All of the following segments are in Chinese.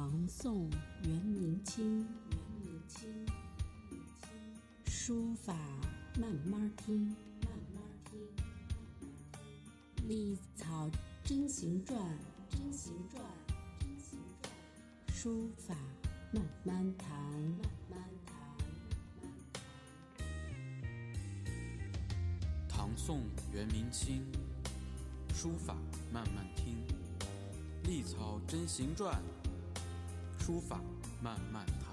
唐宋元明清，书法慢慢听，慢慢听。历草真行传，真行传，真行传。书法慢慢谈，慢慢谈。唐宋元明清，书法慢慢听。历草真行传，书法慢慢谈。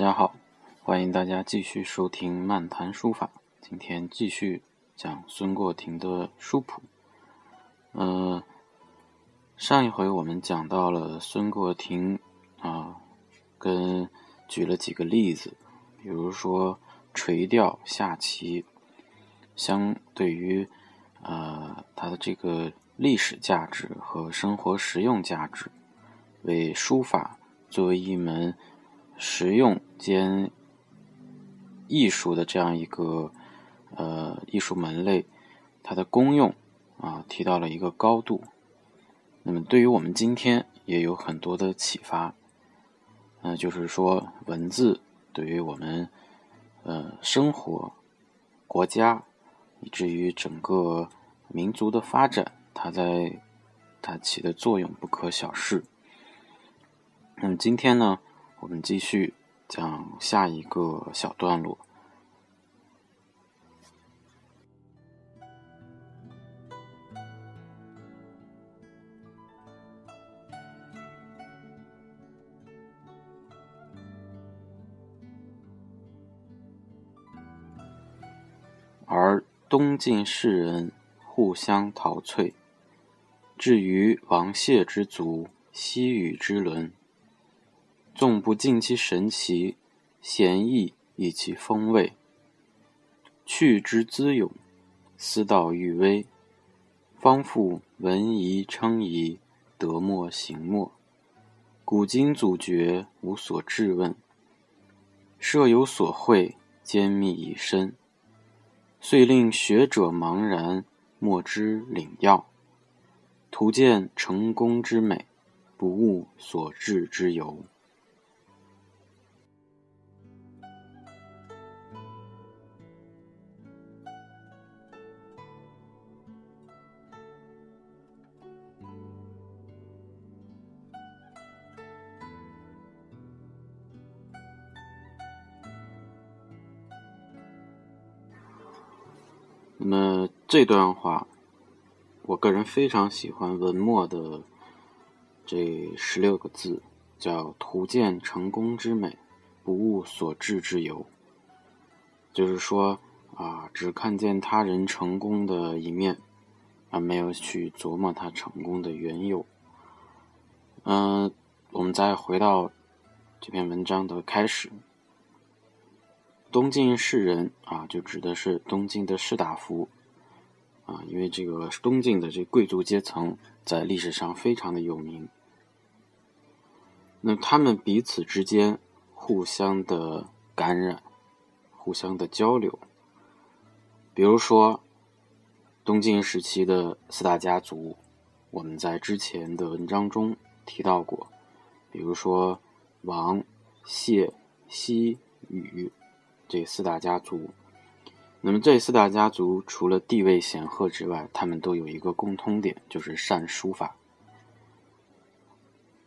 大家好，欢迎大家继续收听《漫谈书法》。今天继续讲孙过庭的书谱。呃，上一回我们讲到了孙过庭啊，跟举了几个例子，比如说垂钓下棋，相对于呃它的这个历史价值和生活实用价值，为书法作为一门。实用兼艺术的这样一个呃艺术门类，它的功用啊提到了一个高度。那么对于我们今天也有很多的启发。嗯，就是说文字对于我们呃生活、国家以至于整个民族的发展，它在它起的作用不可小视。那么今天呢？我们继续讲下一个小段落。而东晋士人互相陶醉，至于王谢之族，西域之伦。纵不尽其神奇，闲逸以其风味。去之滋勇，思道愈微。方复闻夷称夷，得莫行莫。古今祖绝，无所质问。设有所会，兼密以深。遂令学者茫然，莫知领要。图见成功之美，不悟所至之由。那么这段话，我个人非常喜欢文末的这十六个字，叫“图见成功之美，不悟所至之由”。就是说啊，只看见他人成功的一面，而没有去琢磨他成功的缘由。嗯，我们再回到这篇文章的开始。东晋士人啊，就指的是东晋的士大夫啊，因为这个东晋的这贵族阶层在历史上非常的有名。那他们彼此之间互相的感染，互相的交流。比如说，东晋时期的四大家族，我们在之前的文章中提到过，比如说王、谢、西、禹。这四大家族，那么这四大家族除了地位显赫之外，他们都有一个共通点，就是善书法。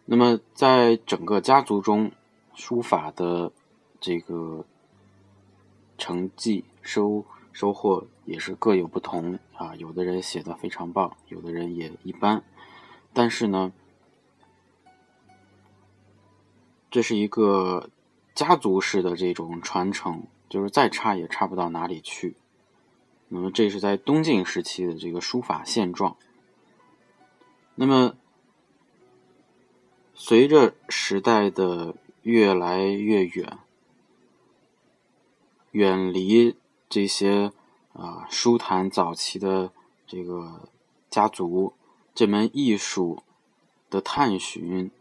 那么在整个家族中，书法的这个成绩收收获也是各有不同啊。有的人写的非常棒，有的人也一般。但是呢，这是一个家族式的这种传承。就是再差也差不到哪里去。那么这是在东晋时期的这个书法现状。那么随着时代的越来越远，远离这些啊书坛早期的这个家族，这门艺术的探寻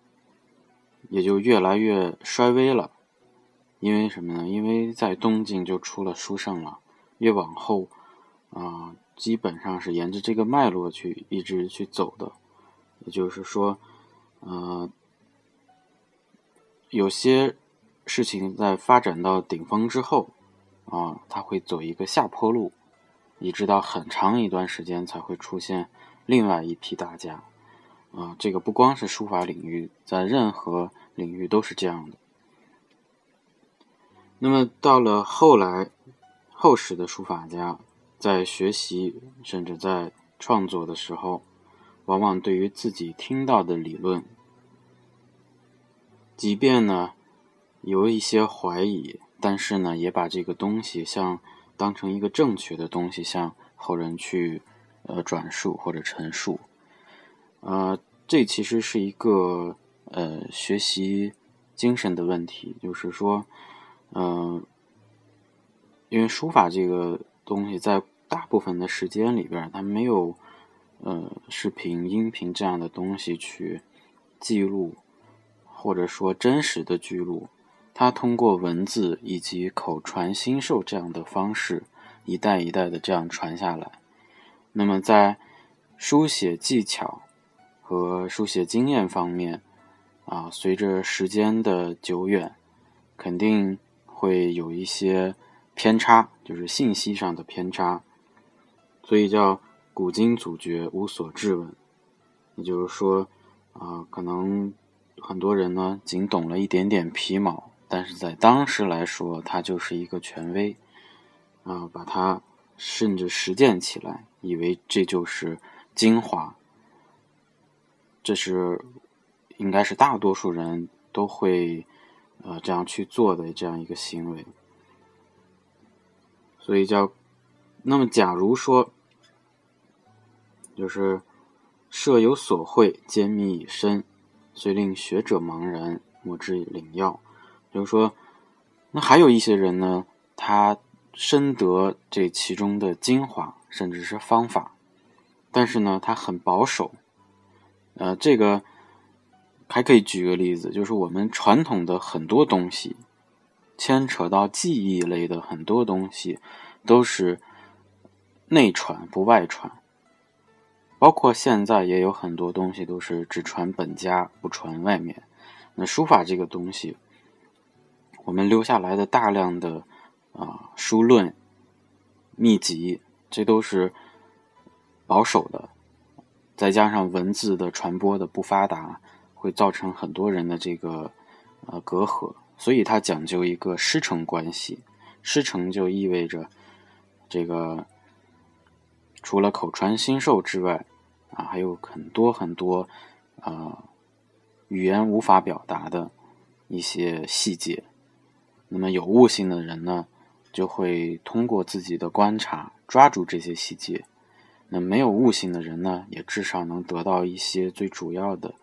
也就越来越衰微了。因为什么呢？因为在东晋就出了书圣了，越往后啊，基本上是沿着这个脉络去一直去走的。也就是说，呃，有些事情在发展到顶峰之后。啊，他会走一个下坡路，一直到很长一段时间才会出现另外一批大家。啊，这个不光是书法领域，在任何领域都是这样的。那么到了后来，后世的书法家在学习甚至在创作的时候，往往对于自己听到的理论，即便呢有一些怀疑。但是呢，也把这个东西像当成一个正确的东西，向后人去呃转述或者陈述。呃，这其实是一个呃学习精神的问题，就是说，嗯，因为书法这个东西在大部分的时间里边，它没有呃视频、音频这样的东西去记录，或者说真实的记录。它通过文字以及口传心授这样的方式，一代一代的这样传下来。那么在书写技巧和书写经验方面，啊，随着时间的久远，肯定会有一些偏差，就是信息上的偏差。所以叫古今祖绝，无所质问。也就是说，啊，可能很多人呢，仅懂了一点点皮毛。但是在当时来说，他就是一个权威，啊，把它甚至实践起来，以为这就是精华，这是应该是大多数人都会呃这样去做的这样一个行为，所以叫那么，假如说就是设有所会，兼秘以深，虽令学者茫然，莫之以领要。就是说，那还有一些人呢，他深得这其中的精华，甚至是方法，但是呢，他很保守。呃，这个还可以举个例子，就是我们传统的很多东西，牵扯到记忆类的很多东西，都是内传不外传。包括现在也有很多东西都是只传本家不传外面。那书法这个东西。我们留下来的大量的啊书论、秘籍，这都是保守的，再加上文字的传播的不发达，会造成很多人的这个呃隔阂，所以它讲究一个师承关系。师承就意味着这个除了口传心授之外，啊还有很多很多啊语言无法表达的一些细节。那么有悟性的人呢，就会通过自己的观察抓住这些细节；那没有悟性的人呢，也至少能得到一些最主要的、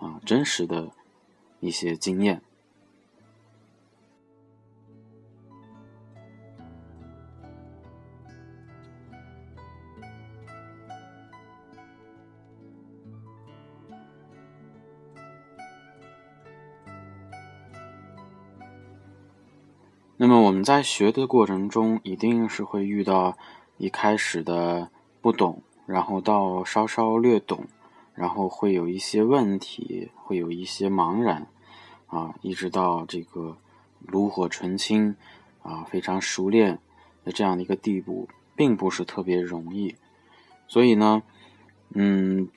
啊真实的一些经验。那么我们在学的过程中，一定是会遇到一开始的不懂，然后到稍稍略懂，然后会有一些问题，会有一些茫然，啊，一直到这个炉火纯青，啊，非常熟练的这样的一个地步，并不是特别容易。所以呢，嗯，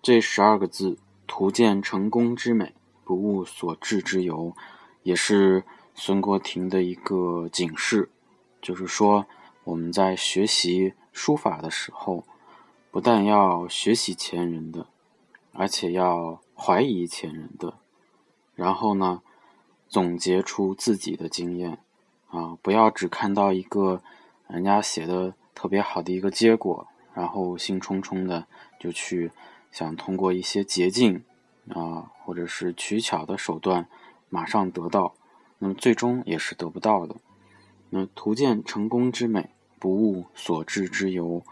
这十二个字“图见成功之美，不务所至之由”，也是。孙国庭的一个警示，就是说，我们在学习书法的时候，不但要学习前人的，而且要怀疑前人的，然后呢，总结出自己的经验，啊，不要只看到一个人家写的特别好的一个结果，然后兴冲冲的就去想通过一些捷径啊，或者是取巧的手段马上得到，那么最终也是得不到的。那图见成功之美，不悟所至之由，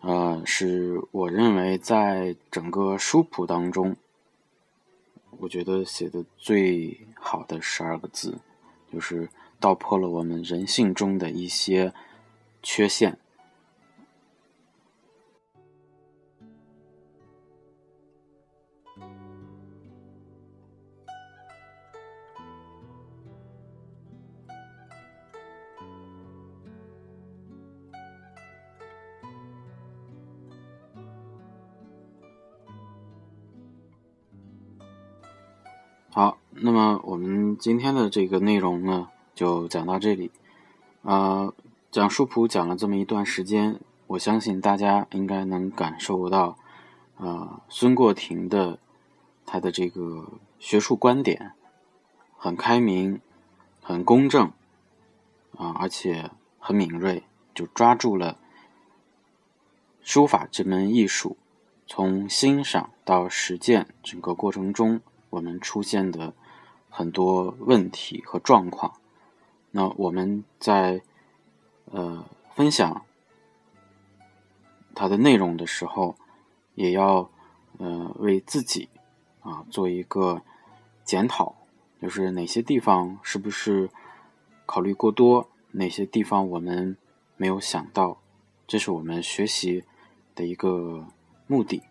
呃，是我认为在整个书谱当中，我觉得写的最好的十二个字，就是道破了我们人性中的一些缺陷。那么我们今天的这个内容呢，就讲到这里。呃，讲书谱讲了这么一段时间，我相信大家应该能感受到，呃，孙过庭的他的这个学术观点很开明、很公正啊，而且很敏锐，就抓住了书法这门艺术从欣赏到实践整个过程中。我们出现的很多问题和状况，那我们在呃分享它的内容的时候，也要呃为自己啊做一个检讨，就是哪些地方是不是考虑过多，哪些地方我们没有想到，这是我们学习的一个目的。